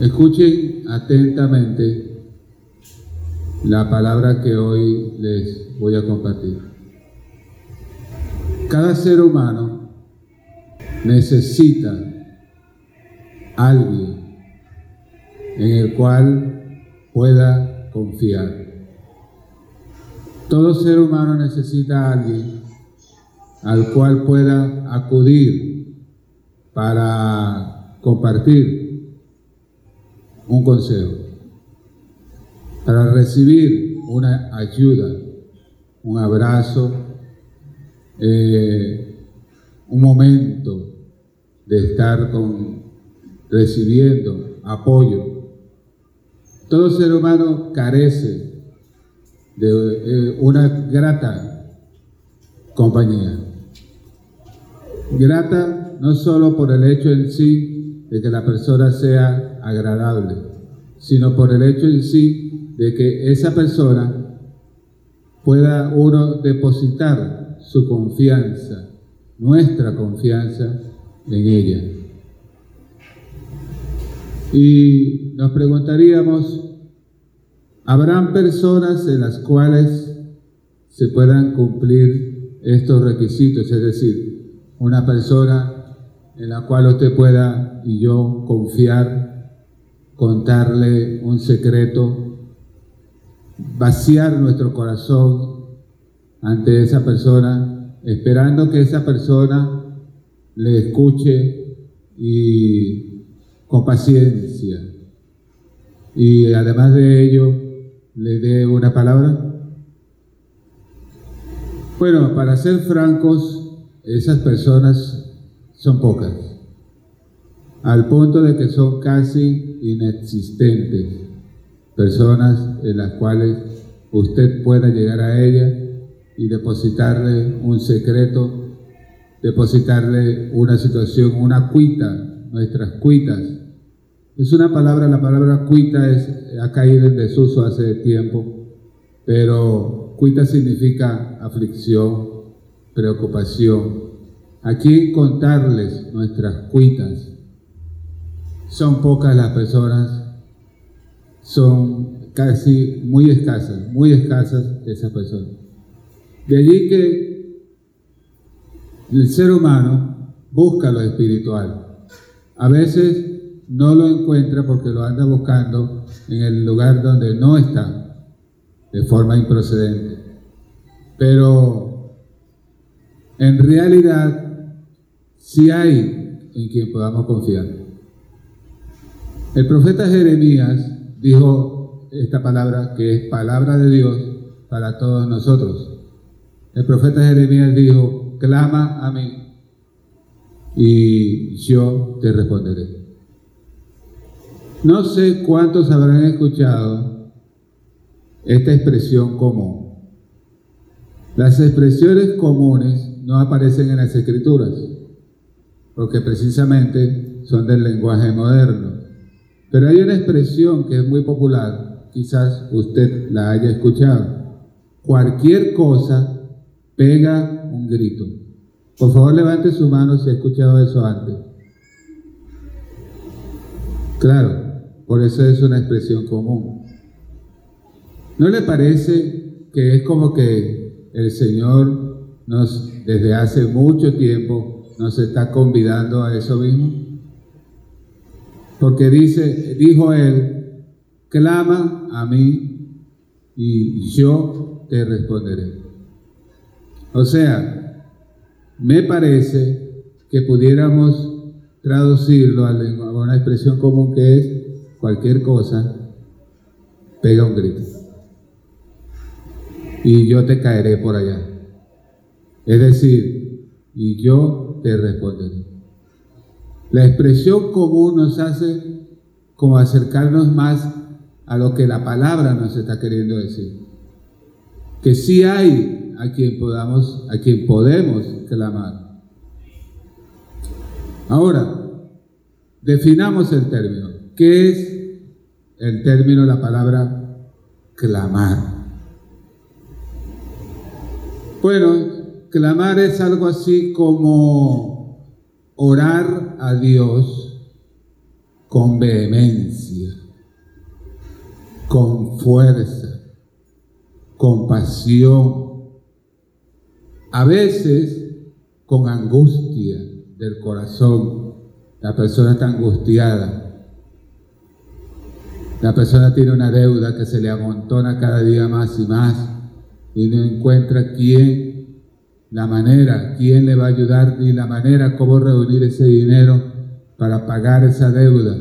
Escuchen atentamente la palabra que hoy les voy a compartir. Cada ser humano necesita alguien en el cual pueda confiar. Todo ser humano necesita alguien al cual pueda acudir para compartir un consejo, para recibir una ayuda, un abrazo, eh, un momento de estar con, recibiendo apoyo. Todo ser humano carece de eh, una grata compañía. Grata no solo por el hecho en sí de que la persona sea agradable, sino por el hecho en sí de que esa persona pueda uno depositar su confianza, nuestra confianza en ella. Y nos preguntaríamos, ¿habrán personas en las cuales se puedan cumplir estos requisitos? Es decir, una persona en la cual usted pueda y yo confiar, contarle un secreto, vaciar nuestro corazón ante esa persona, esperando que esa persona le escuche y con paciencia. Y además de ello, le dé una palabra. Bueno, para ser francos, esas personas son pocas, al punto de que son casi inexistentes, personas en las cuales usted pueda llegar a ella y depositarle un secreto, depositarle una situación, una cuita, nuestras cuitas. Es una palabra, la palabra cuita es, ha caído en desuso hace tiempo, pero cuita significa aflicción, preocupación. Aquí contarles nuestras cuitas. Son pocas las personas, son casi muy escasas, muy escasas esas personas. De allí que el ser humano busca lo espiritual. A veces no lo encuentra porque lo anda buscando en el lugar donde no está, de forma improcedente. Pero en realidad sí hay en quien podamos confiar. El profeta Jeremías dijo esta palabra que es palabra de Dios para todos nosotros. El profeta Jeremías dijo, clama a mí y yo te responderé. No sé cuántos habrán escuchado esta expresión común. Las expresiones comunes no aparecen en las escrituras, porque precisamente son del lenguaje moderno. Pero hay una expresión que es muy popular, quizás usted la haya escuchado. Cualquier cosa pega un grito. Por favor, levante su mano si ha escuchado eso antes. Claro, por eso es una expresión común. ¿No le parece que es como que el Señor nos, desde hace mucho tiempo, nos está convidando a eso mismo? Porque dice, dijo Él, clama a mí y yo te responderé. O sea, me parece que pudiéramos traducirlo a una expresión común que es cualquier cosa, pega un grito. Y yo te caeré por allá. Es decir, y yo te responderé. La expresión común nos hace como acercarnos más a lo que la palabra nos está queriendo decir. Que sí hay a quien podamos, a quien podemos clamar. Ahora, definamos el término. ¿Qué es el término, la palabra clamar? Bueno, clamar es algo así como orar a Dios con vehemencia, con fuerza, con pasión, a veces con angustia del corazón. La persona está angustiada. La persona tiene una deuda que se le amontona cada día más y más y no encuentra quién, la manera, quién le va a ayudar ni la manera cómo reunir ese dinero para pagar esa deuda.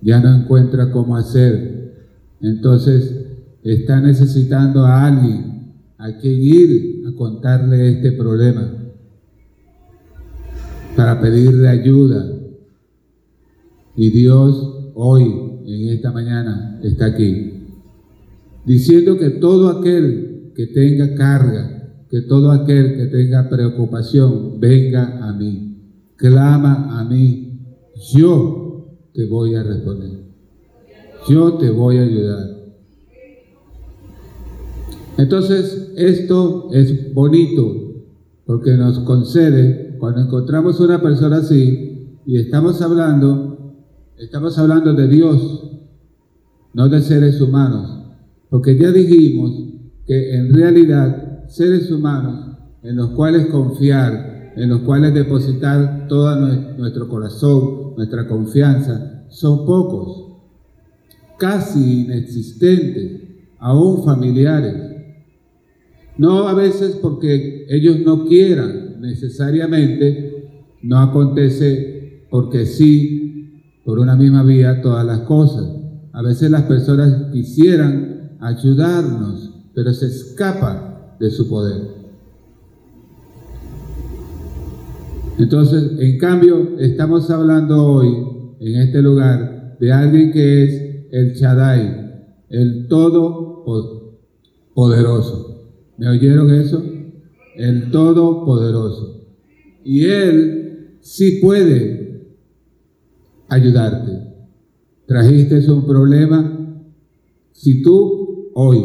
Ya no encuentra cómo hacer. Entonces está necesitando a alguien a quien ir a contarle este problema para pedirle ayuda. Y Dios hoy, en esta mañana, está aquí, diciendo que todo aquel que tenga carga, que todo aquel que tenga preocupación, venga a mí, clama a mí, yo te voy a responder, yo te voy a ayudar. Entonces, esto es bonito porque nos concede cuando encontramos una persona así y estamos hablando, estamos hablando de Dios, no de seres humanos, porque ya dijimos que en realidad seres humanos en los cuales confiar, en los cuales depositar todo nuestro corazón, nuestra confianza, son pocos, casi inexistentes, aún familiares. No a veces porque ellos no quieran, necesariamente no acontece porque sí, por una misma vía, todas las cosas. A veces las personas quisieran ayudarnos, pero se escapan de su poder. Entonces, en cambio, estamos hablando hoy en este lugar de alguien que es el Shaddai, el Todopoderoso. ¿Me oyeron eso? el Todopoderoso. Y Él sí puede ayudarte. Trajiste un problema. Si tú hoy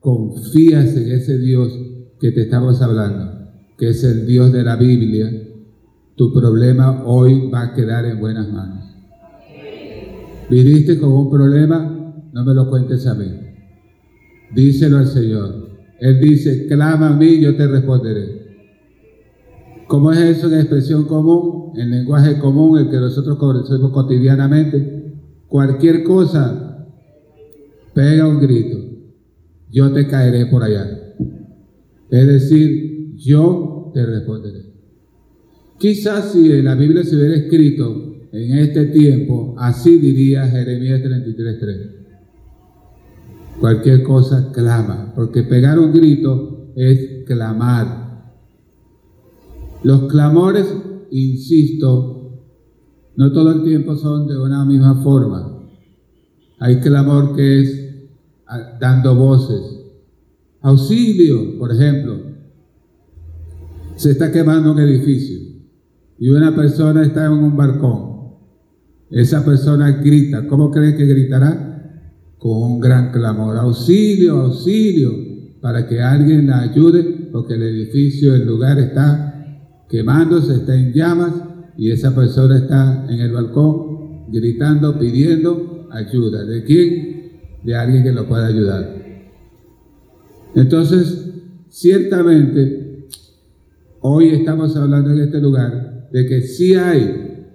confías en ese Dios que te estamos hablando, que es el Dios de la Biblia, tu problema hoy va a quedar en buenas manos. Viniste con un problema, no me lo cuentes a mí. Díselo al Señor. Él dice, clama a mí, yo te responderé. ¿Cómo es eso en expresión común, en lenguaje común, el que nosotros conocemos cotidianamente? Cualquier cosa, pega un grito, yo te caeré por allá. Es decir, yo te responderé. Quizás si en la Biblia se hubiera escrito en este tiempo, así diría Jeremías 33.3. Cualquier cosa clama, porque pegar un grito es clamar. Los clamores, insisto, no todo el tiempo son de una misma forma. Hay clamor que es dando voces. Auxilio, por ejemplo. Se está quemando un edificio y una persona está en un balcón. Esa persona grita. ¿Cómo cree que gritará? con un gran clamor, auxilio, auxilio, para que alguien la ayude, porque el edificio, el lugar está quemándose, está en llamas, y esa persona está en el balcón gritando, pidiendo ayuda. ¿De quién? De alguien que lo pueda ayudar. Entonces, ciertamente, hoy estamos hablando en este lugar de que sí hay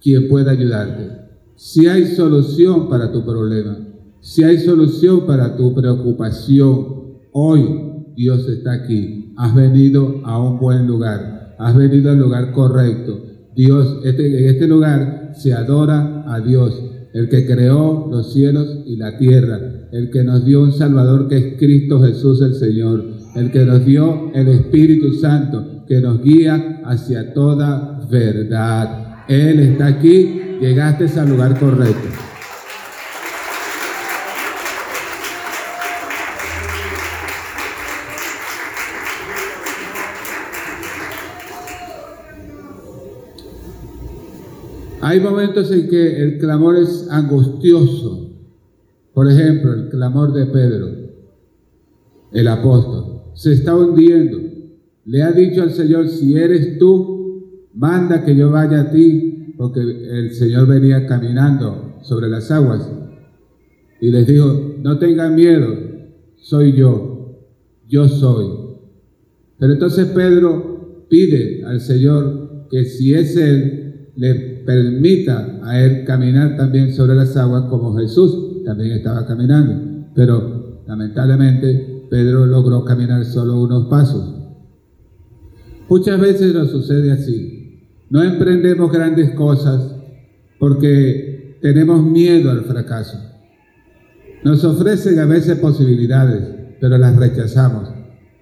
quien pueda ayudarte, sí hay solución para tu problema si hay solución para tu preocupación, hoy Dios está aquí. Has venido a un buen lugar. Has venido al lugar correcto. Dios, este, en este lugar se adora a Dios, el que creó los cielos y la tierra, el que nos dio un Salvador que es Cristo Jesús el Señor, el que nos dio el Espíritu Santo, que nos guía hacia toda verdad. Él está aquí, llegaste al lugar correcto. Hay momentos en que el clamor es angustioso. Por ejemplo, el clamor de Pedro, el apóstol. Se está hundiendo. Le ha dicho al Señor, si eres tú, manda que yo vaya a ti, porque el Señor venía caminando sobre las aguas y les dijo, no tengan miedo, soy yo, yo soy. Pero entonces Pedro pide al Señor que si es Él, le permita a Él caminar también sobre las aguas como Jesús también estaba caminando. Pero lamentablemente Pedro logró caminar solo unos pasos. Muchas veces nos sucede así. No emprendemos grandes cosas porque tenemos miedo al fracaso. Nos ofrecen a veces posibilidades, pero las rechazamos.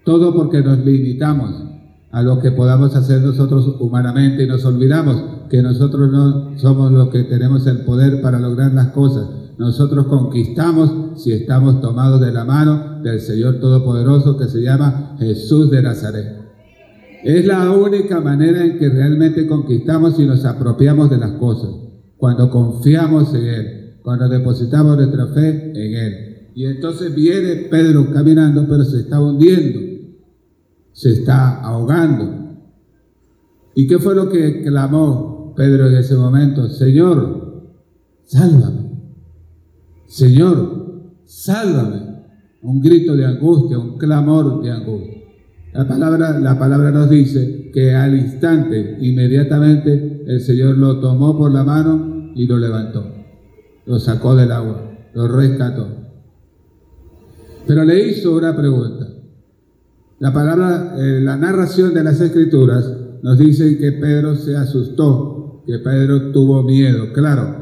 Todo porque nos limitamos a lo que podamos hacer nosotros humanamente y nos olvidamos que nosotros no somos los que tenemos el poder para lograr las cosas. Nosotros conquistamos si estamos tomados de la mano del Señor Todopoderoso que se llama Jesús de Nazaret. Es la única manera en que realmente conquistamos y nos apropiamos de las cosas, cuando confiamos en Él, cuando depositamos nuestra fe en Él. Y entonces viene Pedro caminando, pero se está hundiendo, se está ahogando. ¿Y qué fue lo que clamó Pedro en ese momento? Señor, sálvame. Señor, sálvame. Un grito de angustia, un clamor de angustia. La palabra, la palabra nos dice que al instante, inmediatamente, el Señor lo tomó por la mano y lo levantó. Lo sacó del agua, lo rescató. Pero le hizo una pregunta. La palabra, eh, la narración de las escrituras nos dice que Pedro se asustó, que Pedro tuvo miedo. Claro,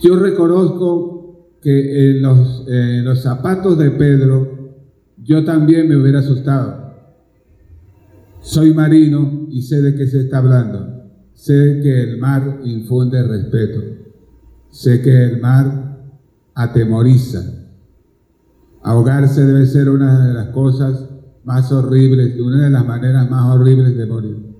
yo reconozco que en los, zapatos de Pedro yo también me hubiera asustado. Soy marino y sé de qué se está hablando. Sé que el mar infunde respeto. Sé que el mar atemoriza. Ahogarse debe ser una de las cosas más horribles, una de las maneras más horribles de morir.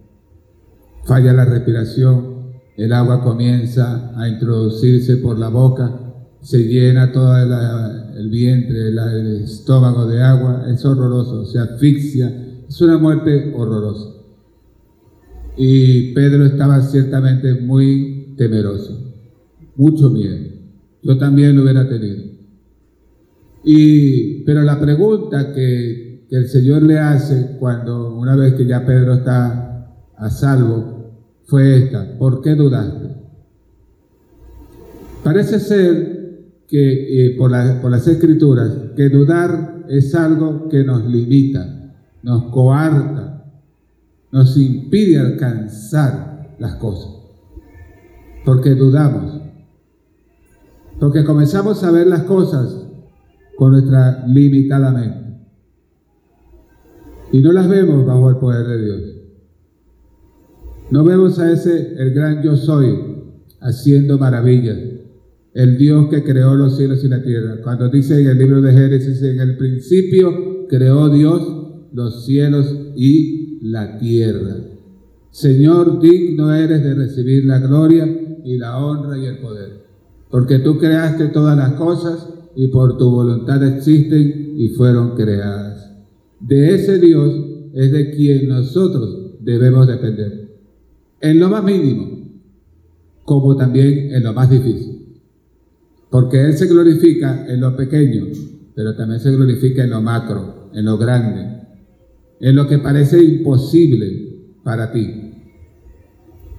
Falla la respiración, el agua comienza a introducirse por la boca, se llena todo el vientre, el estómago de agua, es horroroso, se asfixia, es una muerte horrorosa. Y Pedro estaba ciertamente muy temeroso, mucho miedo. Yo también lo hubiera tenido. Y, pero la pregunta que el Señor le hace cuando una vez que ya Pedro está a salvo fue esta, ¿por qué dudaste? Parece ser que eh, por, las escrituras, que dudar es algo que nos limita, nos coarta, nos impide alcanzar las cosas. Porque dudamos. Porque comenzamos a ver las cosas con nuestra limitada mente. Y no las vemos bajo el poder de Dios. No vemos a ese, el gran yo soy, haciendo maravillas el Dios que creó los cielos y la tierra. Cuando dice en el libro de Génesis, en el principio creó Dios los cielos y la tierra. Señor, digno eres de recibir la gloria y la honra y el poder, porque tú creaste todas las cosas y por tu voluntad existen y fueron creadas. De ese Dios es de quien nosotros debemos depender, en lo más mínimo, como también en lo más difícil. Porque Él se glorifica en lo pequeño, pero también se glorifica en lo macro, en lo grande, en lo que parece imposible para ti.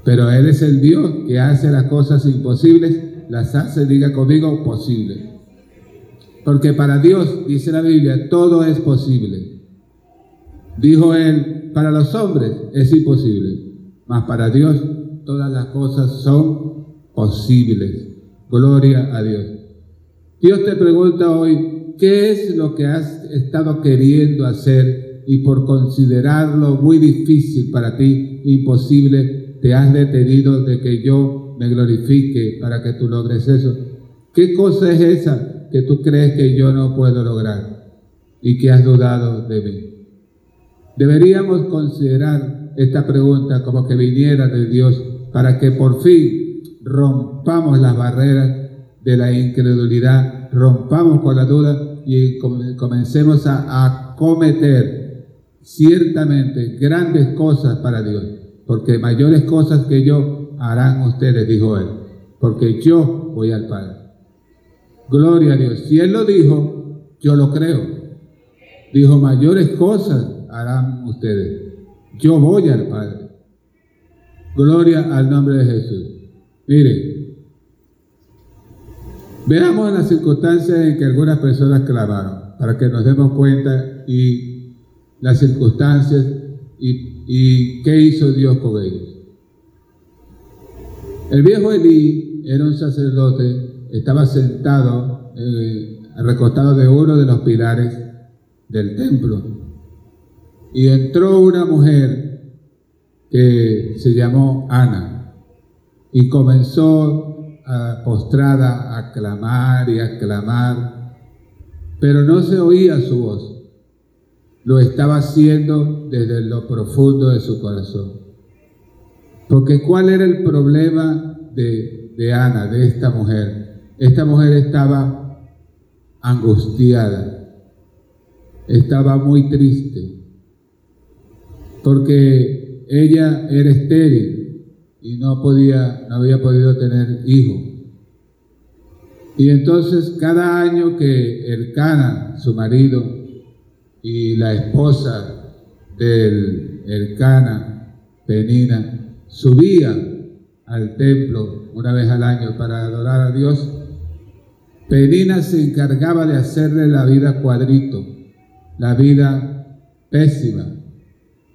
Pero Él es el Dios que hace las cosas imposibles, las hace, diga conmigo, posibles. Porque para Dios, dice la Biblia, todo es posible. Dijo Él, para los hombres es imposible, mas para Dios todas las cosas son posibles. Gloria a Dios. Dios te pregunta hoy, ¿qué es lo que has estado queriendo hacer y por considerarlo muy difícil para ti, imposible, te has detenido de que yo me glorifique para que tú logres eso? ¿Qué cosa es esa que tú crees que yo no puedo lograr y que has dudado de mí? Deberíamos considerar esta pregunta como que viniera de Dios para que por fin rompamos las barreras de la incredulidad, rompamos con la duda y comencemos a acometer ciertamente grandes cosas para Dios, porque mayores cosas que yo harán ustedes, dijo él, porque yo voy al Padre. Gloria a Dios. Si Él lo dijo, yo lo creo. Dijo, mayores cosas harán ustedes. Yo voy al Padre. Gloria al nombre de Jesús. Miren, veamos las circunstancias en que algunas personas clamaron, para que nos demos cuenta y las circunstancias y, qué hizo Dios con ellos. El viejo Elí era un sacerdote, estaba sentado, eh, recostado de uno de los pilares del templo. Y entró una mujer que se llamó Ana y comenzó a, postrada a clamar y a clamar, pero no se oía su voz. Lo estaba haciendo desde lo profundo de su corazón. Porque ¿cuál era el problema de, Ana, de esta mujer? Esta mujer estaba angustiada, estaba muy triste, porque ella era estéril y no podía, no había podido tener hijo. Y entonces cada año que el Cana, su marido, y la esposa del el Cana, Penina, subía al templo una vez al año para adorar a Dios, Penina se encargaba de hacerle la vida cuadrito, la vida pésima,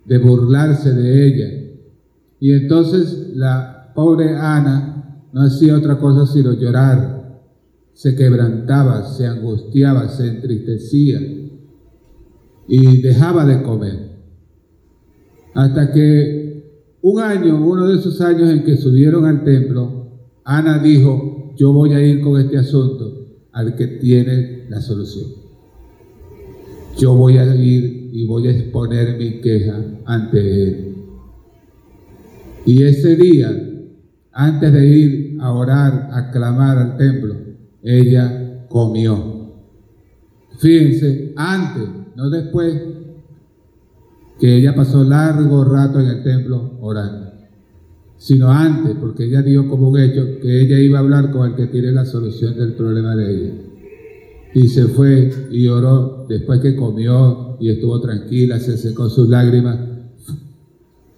de burlarse de ella. Y entonces la pobre Ana no hacía otra cosa sino llorar, se quebrantaba, se angustiaba, se entristecía y dejaba de comer. Hasta que un año, uno de esos años en que subieron al templo, Ana dijo, yo voy a ir con este asunto al que tiene la solución. Yo voy a ir y voy a exponer mi queja ante él. Y ese día, antes de ir a orar, a clamar al templo, ella comió. Fíjense, antes, no después, que ella pasó largo rato en el templo orando, sino antes, porque ella dio como un hecho que ella iba a hablar con el que tiene la solución del problema de ella. Y se fue y oró después que comió y estuvo tranquila, se secó sus lágrimas.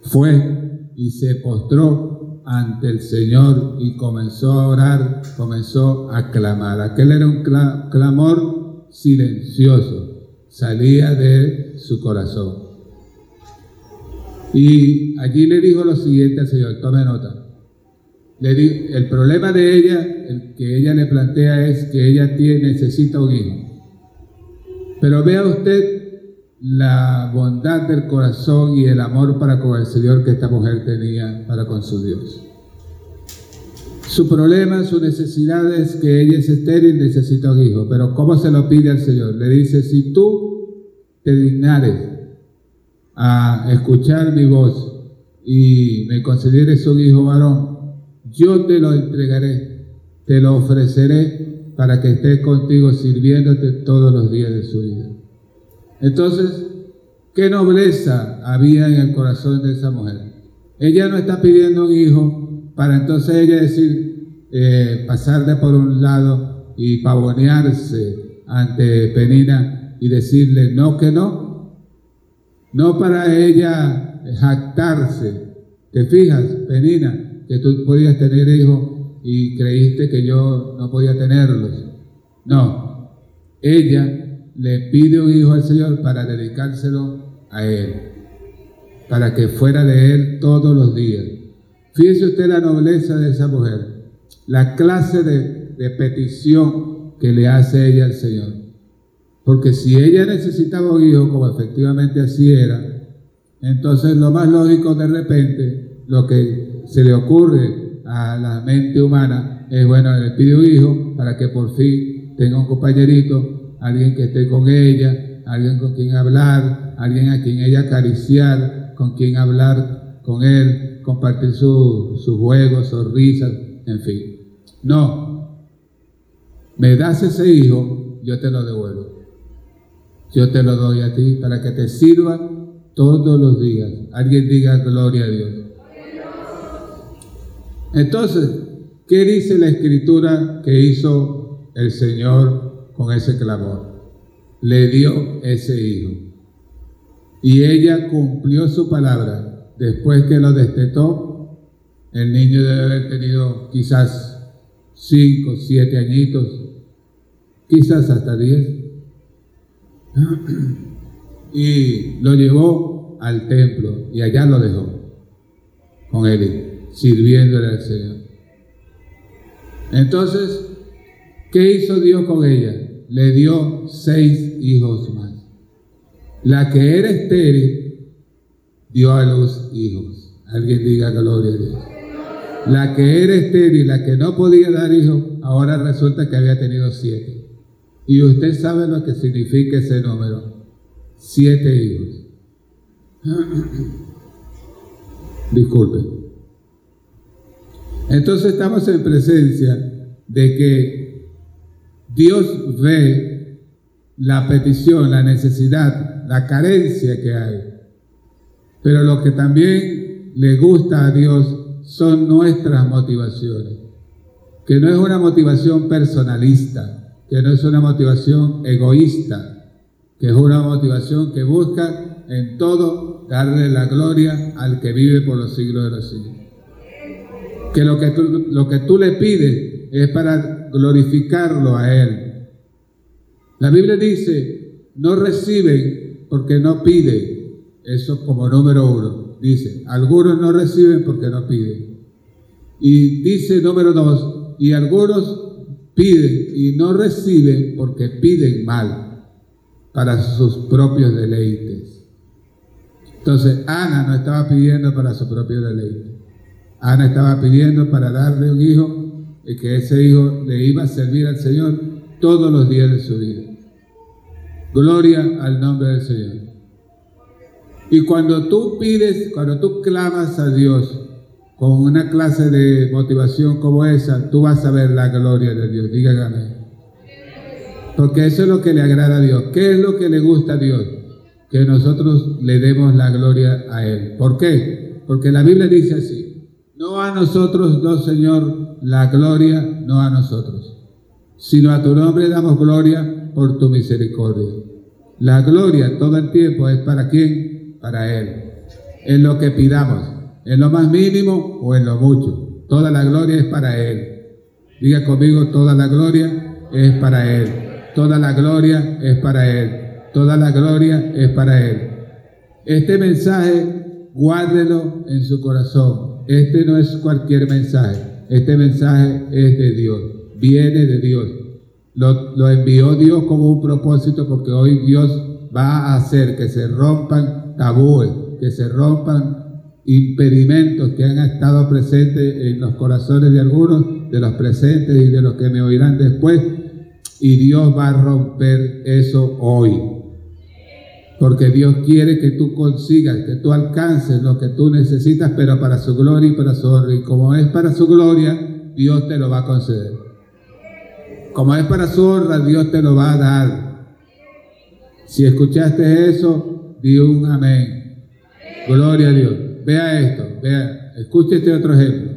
Fue y se postró ante el Señor y comenzó a orar, comenzó a clamar. Aquel era un clamor silencioso, salía de su corazón. Y allí le dijo lo siguiente al Señor, tome nota. El problema de ella, el que ella le plantea es que ella tiene, necesita un hijo. Pero vea usted la bondad del corazón y el amor para con el Señor que esta mujer tenía para con su Dios. Su problema, su necesidad es que ella es estéril y necesita un hijo. Pero ¿cómo se lo pide al Señor? Le dice, si tú te dignares a escuchar mi voz y me consideres un hijo varón, yo te lo entregaré, te lo ofreceré para que esté contigo sirviéndote todos los días de su vida. Entonces, ¿qué nobleza había en el corazón de esa mujer? Ella no está pidiendo un hijo para entonces ella decir, eh, por un lado y pavonearse ante Penina y decirle no que no, no para ella jactarse. ¿Te fijas, Penina, que tú podías tener hijos y creíste que yo no podía tenerlos? No, ella le pide un hijo al Señor para dedicárselo a Él, para que fuera de Él todos los días. Fíjese usted la nobleza de esa mujer, la clase de, petición que le hace ella al Señor. Porque si ella necesitaba un hijo, como efectivamente así era, entonces lo más lógico de repente, lo que se le ocurre a la mente humana es, bueno, le pide un hijo para que por fin tenga un compañerito, alguien que esté con ella, alguien con quien hablar, alguien a quien ella acariciar, con quien hablar con él, compartir sus juegos, sus risas, en fin. No, me das ese hijo, yo te lo devuelvo. Yo te lo doy a ti para que te sirva todos los días. Alguien diga gloria a Dios. Entonces, ¿qué dice la escritura que hizo el Señor con ese clamor? Le dio ese hijo. Y ella cumplió su palabra. Después que lo destetó, el niño debe haber tenido quizás cinco, siete añitos, quizás hasta diez. Y lo llevó al templo y allá lo dejó con él, sirviéndole al Señor. Entonces, ¿qué hizo Dios con ella? Le dio seis hijos más. La que era estéril dio a los hijos. Alguien diga gloria a Dios. La que era estéril, la que no podía dar hijos, ahora resulta que había tenido siete. Y usted sabe lo que significa ese número. Siete hijos. Disculpe. Entonces estamos en presencia de que Dios ve la petición, la necesidad, la carencia que hay. Pero lo que también le gusta a Dios son nuestras motivaciones. Que no es una motivación personalista, que no es una motivación egoísta, que es una motivación que busca en todo darle la gloria al que vive por los siglos de los siglos. Que lo que tú, lo que tú le pides es para glorificarlo a Él. La Biblia dice, no reciben porque no piden. Eso como número uno. Dice, algunos no reciben porque no piden. Y dice número dos, y algunos piden y no reciben porque piden mal para sus propios deleites. Entonces, Ana no estaba pidiendo para su propio deleite. Ana estaba pidiendo para darle un hijo y que ese hijo le iba a servir al Señor todos los días de su vida. Gloria al nombre del Señor. Y cuando tú pides, cuando tú clamas a Dios con una clase de motivación como esa, tú vas a ver la gloria de Dios. Dígame. Porque eso es lo que le agrada a Dios. ¿Qué es lo que le gusta a Dios? que nosotros le demos la gloria a Él. ¿Por qué? Porque la Biblia dice así, no a nosotros, no Señor, la gloria, no a nosotros, sino a tu nombre damos gloria por tu misericordia. La gloria todo el tiempo es para quién? Para Él. En lo que pidamos, en lo más mínimo o en lo mucho. Toda la gloria es para Él. Diga conmigo, toda la gloria es para Él. Toda la gloria es para Él. Toda la gloria es para Él. Este mensaje, guárdelo en su corazón. Este no es cualquier mensaje. Este mensaje es de Dios. Viene de Dios. Lo, envió Dios como un propósito porque hoy Dios va a hacer que se rompan tabúes, que se rompan impedimentos que han estado presentes en los corazones de algunos, de los presentes y de los que me oirán después. Y Dios va a romper eso hoy. Porque Dios quiere que tú consigas, que tú alcances lo que tú necesitas, pero para su gloria y para su honra. Y como es para su gloria, Dios te lo va a conceder. Como es para su honra, Dios te lo va a dar. Si escuchaste eso, di un amén. Gloria a Dios. Vea esto, vea, escuche este otro ejemplo.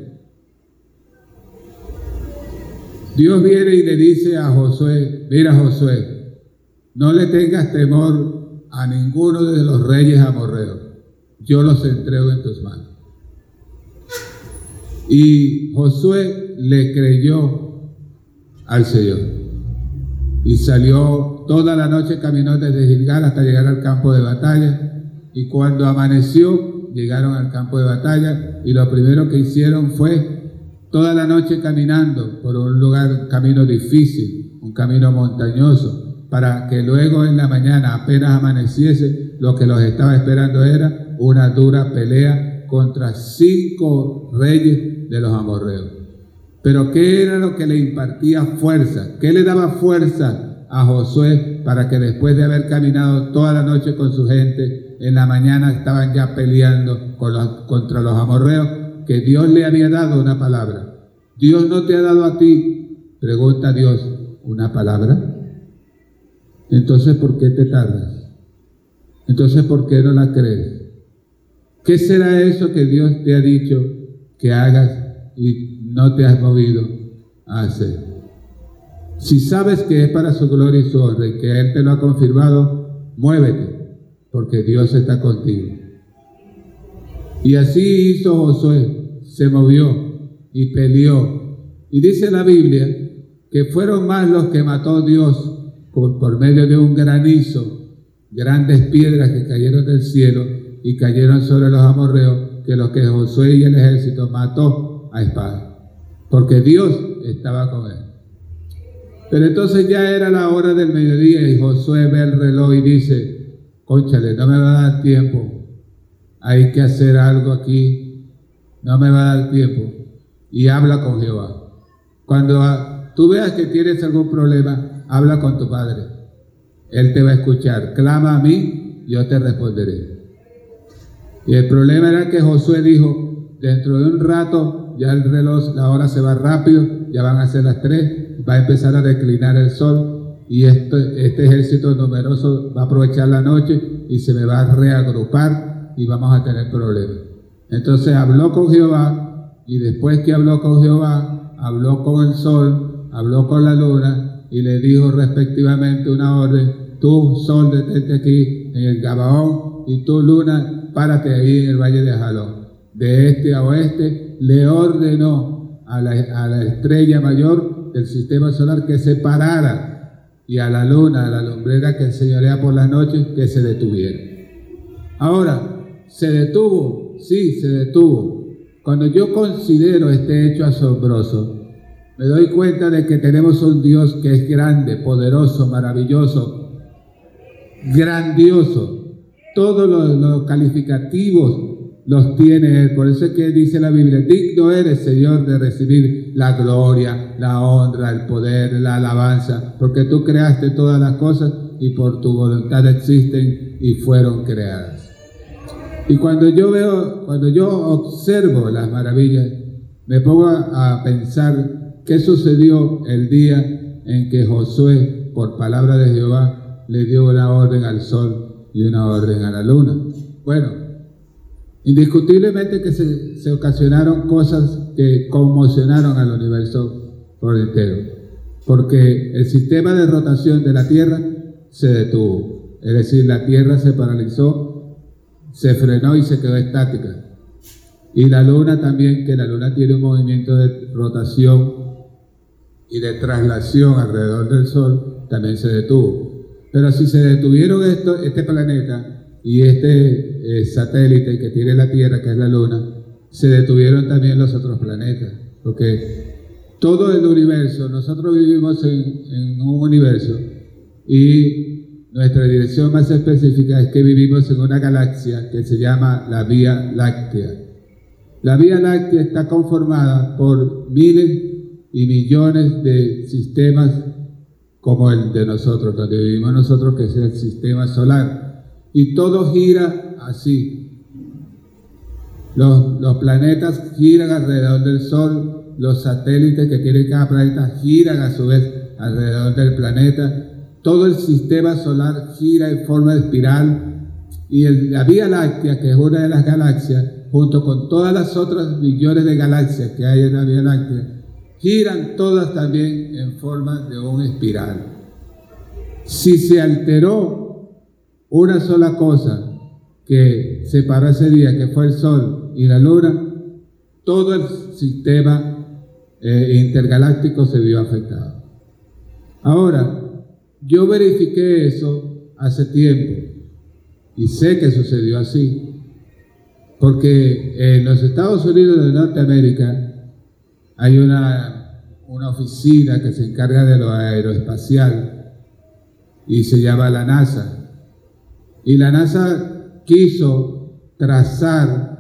Dios viene y le dice a Josué, mira Josué, no le tengas temor a ninguno de los reyes amorreos. Yo los entrego en tus manos. Y Josué le creyó al Señor. Y salió toda la noche, caminó desde Gilgal hasta llegar al campo de batalla. Y cuando amaneció, llegaron al campo de batalla. Y lo primero que hicieron fue toda la noche caminando por un lugar, camino difícil, un camino montañoso para que luego en la mañana, apenas amaneciese, lo que los estaba esperando era una dura pelea contra cinco reyes de los amorreos. Pero ¿qué era lo que le impartía fuerza? ¿Qué le daba fuerza a Josué para que después de haber caminado toda la noche con su gente, en la mañana estaban ya peleando contra los amorreos? Que Dios le había dado una palabra. Dios no te ha dado a ti, pregunta Dios, una palabra. Entonces, ¿por qué te tardas? Entonces, ¿por qué no la crees? ¿Qué será eso que Dios te ha dicho que hagas y no te has movido a hacer. Si sabes que es para su gloria y su honra que Él te lo ha confirmado, muévete, porque Dios está contigo. Y así hizo Josué, se movió y peleó. Y dice la Biblia que fueron más los que mató Dios por, medio de un granizo, grandes piedras que cayeron del cielo y cayeron sobre los amorreos, que los que Josué y el ejército mató a espada. Porque Dios estaba con él. Pero entonces ya era la hora del mediodía y Josué ve el reloj y dice, conchale, no me va a dar tiempo, hay que hacer algo aquí, no me va a dar tiempo. Y habla con Jehová. Cuando tú veas que tienes algún problema, habla con tu padre. Él te va a escuchar. Clama a mí, yo te responderé. Y el problema era que Josué dijo, dentro de un rato, ya el reloj, la hora se va rápido, ya van a ser las tres, va a empezar a declinar el sol y este, este ejército numeroso va a aprovechar la noche y se me va a reagrupar y vamos a tener problemas. Entonces habló con Jehová y después que habló con Jehová, habló con el sol, habló con la luna y le dijo respectivamente una orden, tú sol detente aquí en el Gabaón y tú luna párate ahí en el valle de Jalón. De este a oeste le ordenó a la, estrella mayor del sistema solar que se parara y a la luna, a la lumbrera que señorea por las noches, que se detuviera. Ahora, ¿se detuvo? Sí, se detuvo. Cuando yo considero este hecho asombroso, me doy cuenta de que tenemos un Dios que es grande, poderoso, maravilloso, grandioso. Todos los, los calificativos los tiene Él. Por eso es que dice la Biblia, digno eres, Señor, de recibir la gloria, la honra, el poder, la alabanza, porque tú creaste todas las cosas y por tu voluntad existen y fueron creadas. Y cuando yo veo, cuando yo observo las maravillas, me pongo a pensar qué sucedió el día en que Josué, por palabra de Jehová, le dio una orden al sol y una orden a la luna. Bueno, Indiscutiblemente que se, ocasionaron cosas que conmocionaron al universo por entero, porque el sistema de rotación de la Tierra se detuvo, es decir, la Tierra se paralizó, se frenó y se quedó estática. Y la Luna también, que la Luna tiene un movimiento de rotación y de traslación alrededor del Sol, también se detuvo. Pero si se detuvieron esto, este planeta y este eh, satélite que tiene la Tierra, que es la Luna, se detuvieron también los otros planetas, porque todo el universo, nosotros vivimos en, en un universo y nuestra dirección más específica es que vivimos en una galaxia que se llama la Vía Láctea. La Vía Láctea está conformada por miles y millones de sistemas como el de nosotros, donde vivimos nosotros, que es el sistema solar y todo gira así. Los, planetas giran alrededor del Sol, los satélites que tiene cada planeta giran a su vez alrededor del planeta, todo el sistema solar gira en forma de espiral y la Vía Láctea, que es una de las galaxias, junto con todas las otras millones de galaxias que hay en la Vía Láctea, giran todas también en forma de un espiral. Si se alteró una sola cosa que separó ese día, que fue el Sol y la Luna, todo el sistema eh, intergaláctico se vio afectado. Ahora, yo verifiqué eso hace tiempo y sé que sucedió así, porque en los Estados Unidos de Norteamérica hay una, una oficina que se encarga de lo aeroespacial y se llama la NASA. Y la NASA quiso trazar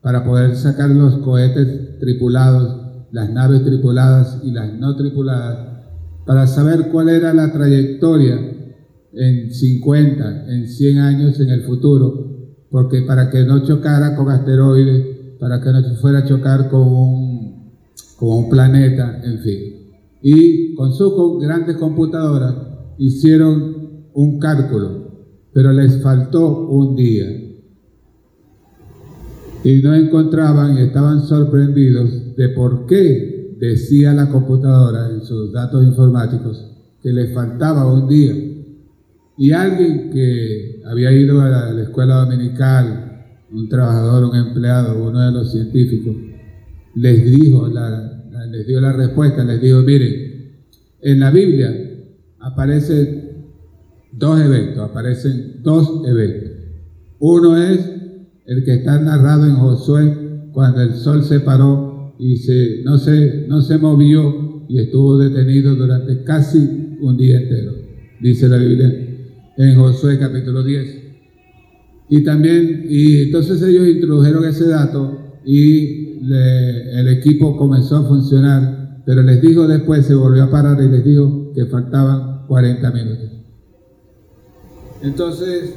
para poder sacar los cohetes tripulados, las naves tripuladas y las no tripuladas, para saber cuál era la trayectoria en 50, en 100 años en el futuro, porque para que no chocara con asteroides, para que no fuera a chocar con un, con un planeta, en fin. Y con sus grandes computadoras hicieron un cálculo pero les faltó un día. y no encontraban y estaban sorprendidos de por qué decía la computadora en sus datos informáticos que le faltaba un día. Y alguien que había ido a la, escuela dominical, un trabajador, un empleado, uno de los científicos, les dijo, les dio la respuesta, les dijo, miren, en la Biblia aparecen dos eventos, aparecen dos eventos. Uno es el que está narrado en Josué cuando el sol se paró y se, no, se, no se movió y estuvo detenido durante casi un día entero, dice la Biblia en Josué capítulo 10. Y también, y entonces ellos introdujeron ese dato y el equipo comenzó a funcionar, pero les dijo después, se volvió a parar y les dijo que faltaban 40 minutos. Entonces,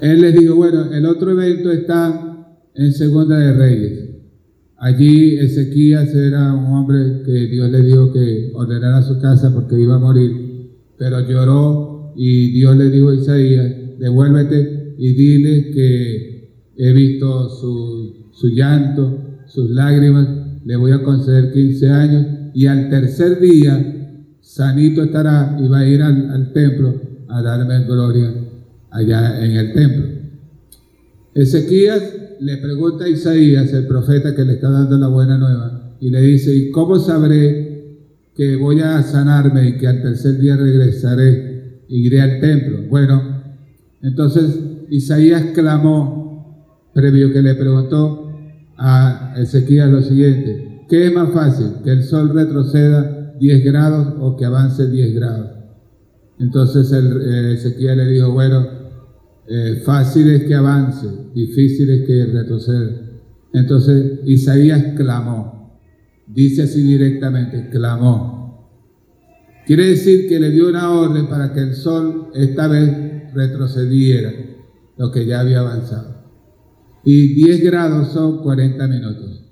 él les dijo, bueno, el otro evento está en Segunda de Reyes. Allí Ezequías era un hombre que Dios le dijo que ordenara su casa porque iba a morir, pero lloró y Dios le dijo a Isaías, devuélvete y dile que he visto su, su llanto, sus lágrimas, le voy a conceder 15 años y al tercer día sanito estará y va a ir al, templo a darme gloria allá en el templo. Ezequías le pregunta a Isaías, el profeta que le está dando la buena nueva, y le dice, ¿y cómo sabré que voy a sanarme y que al tercer día regresaré y iré al templo? Bueno, entonces Isaías clamó, previo que le preguntó a Ezequías lo siguiente, ¿qué es más fácil? ¿Que el sol retroceda 10 grados o que avance 10 grados? Entonces el, eh, Ezequiel le dijo, bueno, eh, fácil es que avance, difícil es que retroceda. Entonces Isaías clamó, dice así directamente, clamó. Quiere decir que le dio una orden para que el sol esta vez retrocediera, lo que ya había avanzado. Y 10 grados son 40 minutos.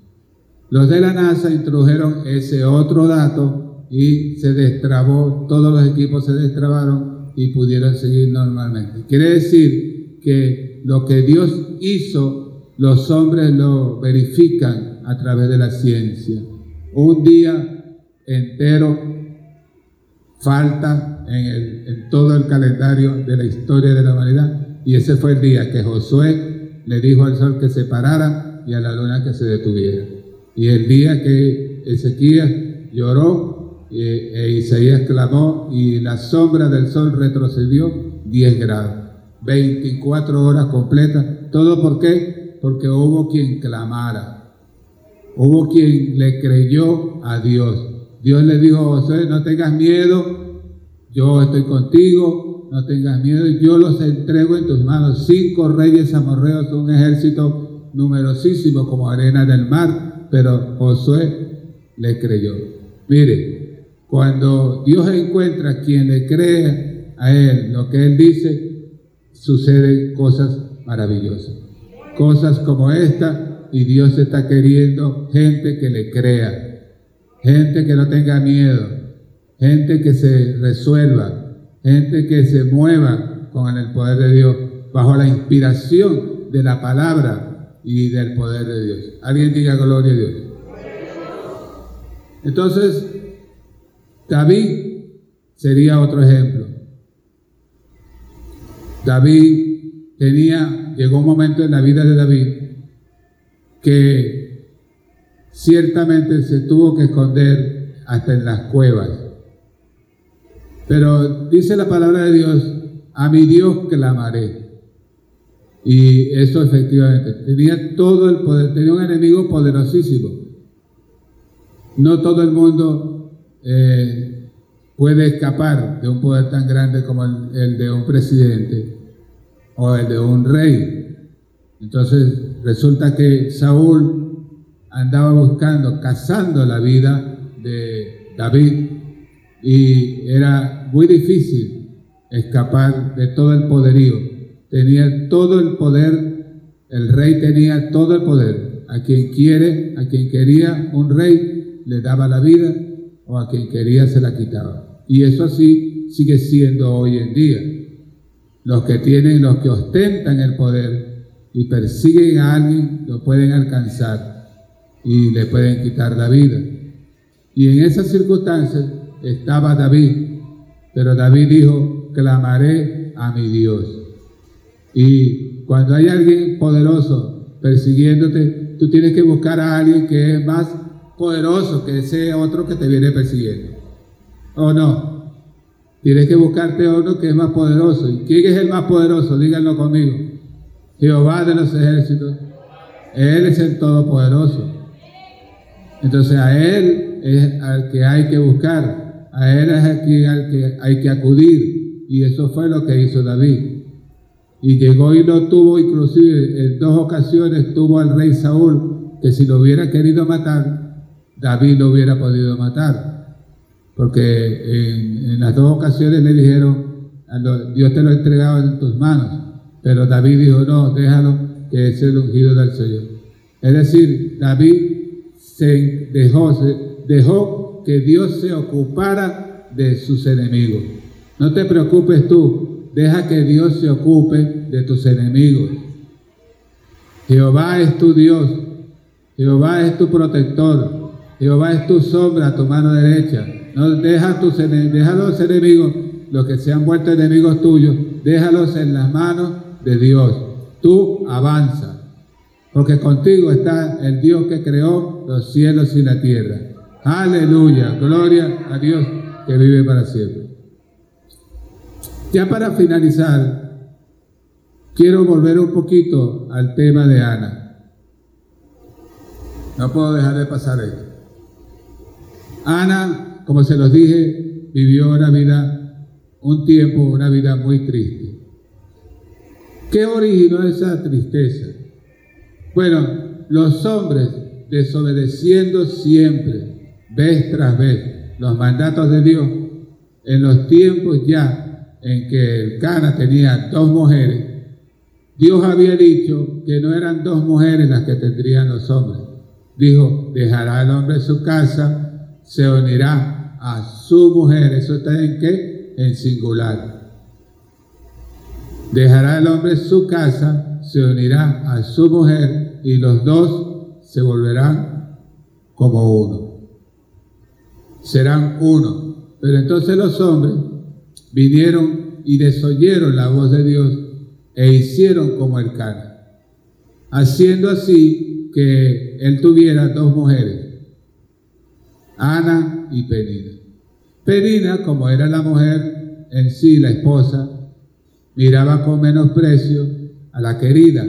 Los de la NASA introdujeron ese otro dato y se destrabó, todos los equipos se destrabaron y pudieran seguir normalmente. Quiere decir que lo que Dios hizo, los hombres lo verifican a través de la ciencia. Un día entero falta en, en todo el calendario de la historia de la humanidad y ese fue el día que Josué le dijo al sol que se parara y a la luna que se detuviera. Y el día que Ezequías lloró e Isaías clamó y la sombra del sol retrocedió 10 grados, 24 horas completas. ¿Todo por qué? Porque hubo quien clamara, hubo quien le creyó a Dios. Dios le dijo a José, no tengas miedo, yo estoy contigo, no tengas miedo, yo los entrego en tus manos. Cinco reyes amorreos, un ejército numerosísimo como arena del mar, pero Josué le creyó. Mire, cuando Dios encuentra quien le cree a Él lo que Él dice, suceden cosas maravillosas. Cosas como esta, y Dios está queriendo gente que le crea, gente que no tenga miedo, gente que se resuelva, gente que se mueva con el poder de Dios, bajo la inspiración de la palabra y del poder de Dios. Alguien diga gloria a Dios. Entonces, David sería otro ejemplo. David tenía, llegó un momento en la vida de David que ciertamente se tuvo que esconder hasta en las cuevas. Pero dice la palabra de Dios, a mi Dios clamaré. Y eso efectivamente, tenía todo el poder, tenía un enemigo poderosísimo. No todo el mundo eh, puede escapar de un poder tan grande como el, de un presidente o el de un rey. Entonces resulta que Saúl andaba buscando, cazando la vida de David y era muy difícil escapar de todo el poderío. Tenía todo el poder, el rey tenía todo el poder. A quien quiere, a quien quería un rey, le daba la vida o a quien quería se la quitaba. Y eso así sigue siendo hoy en día. Los que tienen, los que ostentan el poder, y persiguen a alguien, lo pueden alcanzar y le pueden quitar la vida. Y en esas circunstancias estaba David, pero David dijo, clamaré a mi Dios. Y cuando hay alguien poderoso persiguiéndote, tú tienes que buscar a alguien que es más poderoso que ese otro que te viene persiguiendo. ¿O no? Tienes que buscarte a otro que es más poderoso. ¿Y quién es el más poderoso? Díganlo conmigo. Jehová de los ejércitos. Él es el todopoderoso. Entonces a Él es al que hay que buscar. A Él es al que hay que acudir. Y eso fue lo que hizo David. Y llegó y lo tuvo, inclusive en dos ocasiones tuvo al rey Saúl, que si lo hubiera querido matar, David lo hubiera podido matar. Porque en, las dos ocasiones le dijeron, Dios te lo ha entregado en tus manos. Pero David dijo, no, déjalo, que es el ungido del Señor. Es decir, David se dejó, se dejó que Dios se ocupara de sus enemigos. No te preocupes tú, deja que Dios se ocupe de tus enemigos. Jehová es tu Dios, Jehová es tu protector, Jehová es tu sombra, tu mano derecha. No deja, tus, deja los enemigos, los que se han vuelto enemigos tuyos, déjalos en las manos de Dios. Tú avanza, porque contigo está el Dios que creó los cielos y la tierra. Aleluya, gloria a Dios que vive para siempre. Ya para finalizar, quiero volver un poquito al tema de Ana. No puedo dejar de pasar esto. Ana, como se los dije, vivió una vida, un tiempo, una vida muy triste. ¿Qué originó esa tristeza? Bueno, los hombres desobedeciendo siempre, vez tras vez, los mandatos de Dios, en los tiempos ya en que Cana tenía dos mujeres, Dios había dicho que no eran dos mujeres las que tendrían los hombres. Dijo, dejará el hombre su casa, se unirá a su mujer. ¿Eso está en qué? En singular. Dejará el hombre su casa, se unirá a su mujer y los dos se volverán como uno. Serán uno. Pero entonces los hombres vinieron y desoyeron la voz de Dios e hicieron como el Cana, haciendo así que él tuviera dos mujeres, Ana y Penina. Penina, como era la mujer en sí, la esposa, miraba con menosprecio a la querida.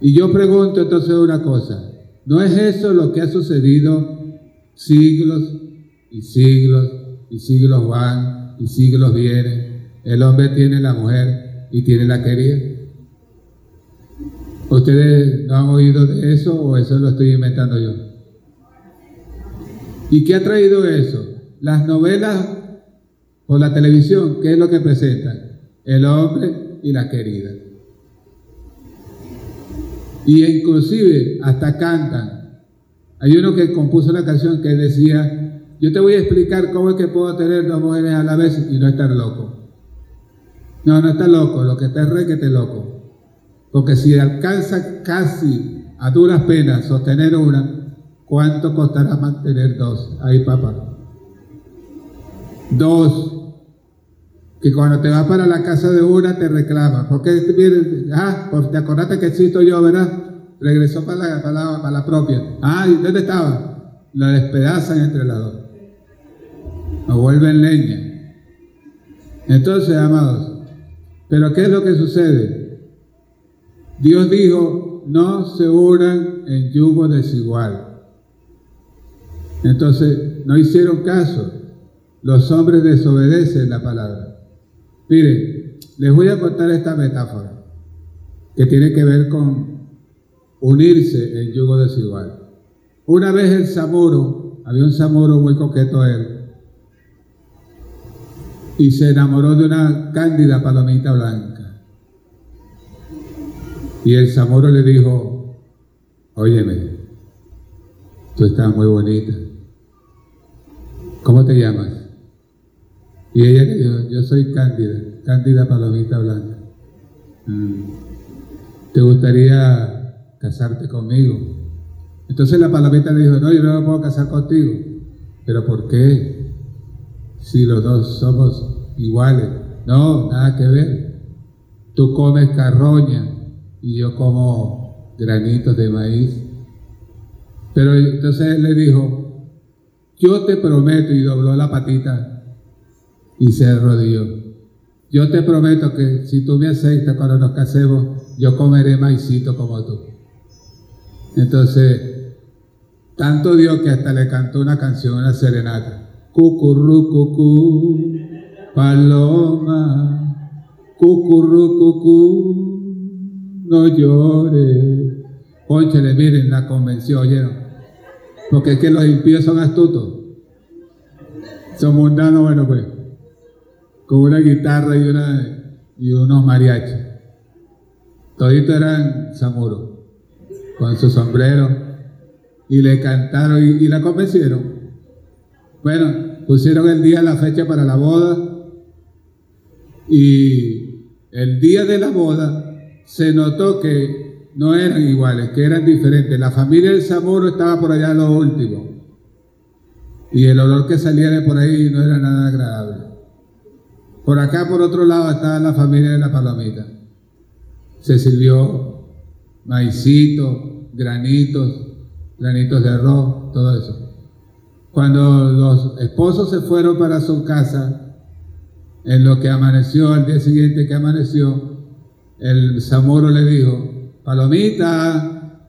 Y yo pregunto entonces una cosa, ¿no es eso lo que ha sucedido siglos y siglos y siglos van y siglos vienen? El hombre tiene la mujer y tiene la querida. ¿Ustedes no han oído de eso o eso lo estoy inventando yo? ¿Y qué ha traído eso? Las novelas o la televisión, ¿qué es lo que presentan? el hombre y la querida. Y inclusive hasta cantan. Hay uno que compuso una canción que decía, yo te voy a explicar cómo es que puedo tener dos mujeres a la vez y no estar loco. No, no está loco, lo que está es que esté loco. Porque si alcanza casi a duras penas sostener una, ¿cuánto costará mantener dos? Ahí, papá. Dos que cuando te vas para la casa de una te reclama. ¿Por qué vienes? Ah, pues te acordaste que existo yo, ¿verdad? Regresó para la, para la, propia. Ah, ¿y dónde estaba? La despedazan entre las dos. Lo vuelven leña. Entonces, amados, ¿pero qué es lo que sucede? Dios dijo, no se unan en yugo desigual. Entonces, no hicieron caso. Los hombres desobedecen la palabra. Miren, les voy a contar esta metáfora que tiene que ver con unirse en yugo desigual. Una vez el Samuro, había un Samuro muy coqueto él, y se enamoró de una cándida palomita blanca. Y el Samuro le dijo, óyeme, tú estás muy bonita. ¿Cómo te llamas? Y ella le dijo, yo soy Cándida, Cándida Palomita Blanca. Mm. ¿te gustaría casarte conmigo? Entonces la palomita le dijo, no, yo no me puedo casar contigo. ¿Pero por qué? Si los dos somos iguales. No, nada que ver. Tú comes carroña y yo como granitos de maíz. Pero entonces él le dijo, yo te prometo, y dobló la patita y se arrodilló. Yo te prometo que si tú me aceptas cuando nos casemos, yo comeré maicito como tú. Entonces, tanto Dios que hasta le cantó una canción, una serenata. Cucurrucucú, paloma, cucurrucucú, no llores. Pónchele, miren la convención, ¿oyeron? Porque es que los impíos son astutos. Son mundanos, bueno pues, con una guitarra y, una, y unos mariachis. Toditos eran samuros, con su sombrero, y le cantaron y, la convencieron. Bueno, pusieron el día, la fecha para la boda, y el día de la boda se notó que no eran iguales, que eran diferentes. La familia del Zamuro estaba por allá lo último. Y el olor que salía de por ahí no era nada agradable. Por acá, por otro lado, estaba la familia de la palomita. Se sirvió maicito, granitos, granitos de arroz, todo eso. Cuando los esposos se fueron para su casa, en lo que amaneció, al día siguiente que amaneció, el Zamoro le dijo, Palomita,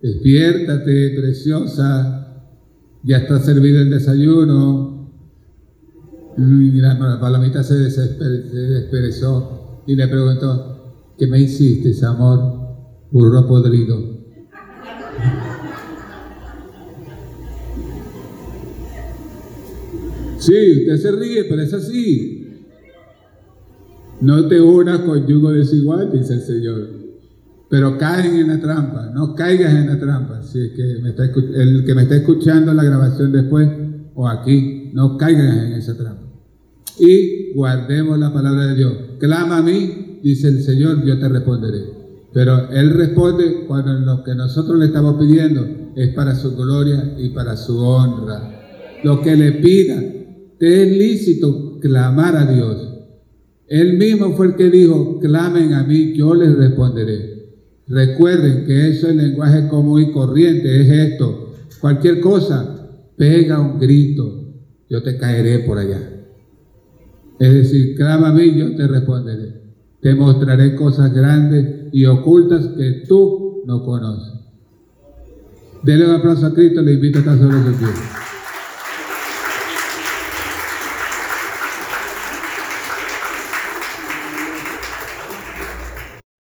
despiértate, preciosa, ya está servido el desayuno. Y la Palomita se, desperezó y le preguntó, ¿qué me hiciste, amor, burro podrido? Sí, usted se ríe, pero es así. No te unas con yugo desigual, dice el Señor. Pero caen en la trampa, no caigas en la trampa. Si es que me está, el que me está escuchando la grabación después o aquí, no caigas en esa trampa. Y guardemos la palabra de Dios. Clama a mí, dice el Señor, yo te responderé. Pero Él responde cuando lo que nosotros le estamos pidiendo es para su gloria y para su honra. Lo que le pida, te es lícito clamar a Dios. Él mismo fue el que dijo, clamen a mí, yo les responderé. Recuerden que eso es lenguaje común y corriente, es esto. Cualquier cosa, pega un grito, yo te caeré por allá. Es decir, clama a mí, yo te responderé. Te mostraré cosas grandes y ocultas que tú no conoces. Dele un aplauso a Cristo, le invito a estar sobre su pie.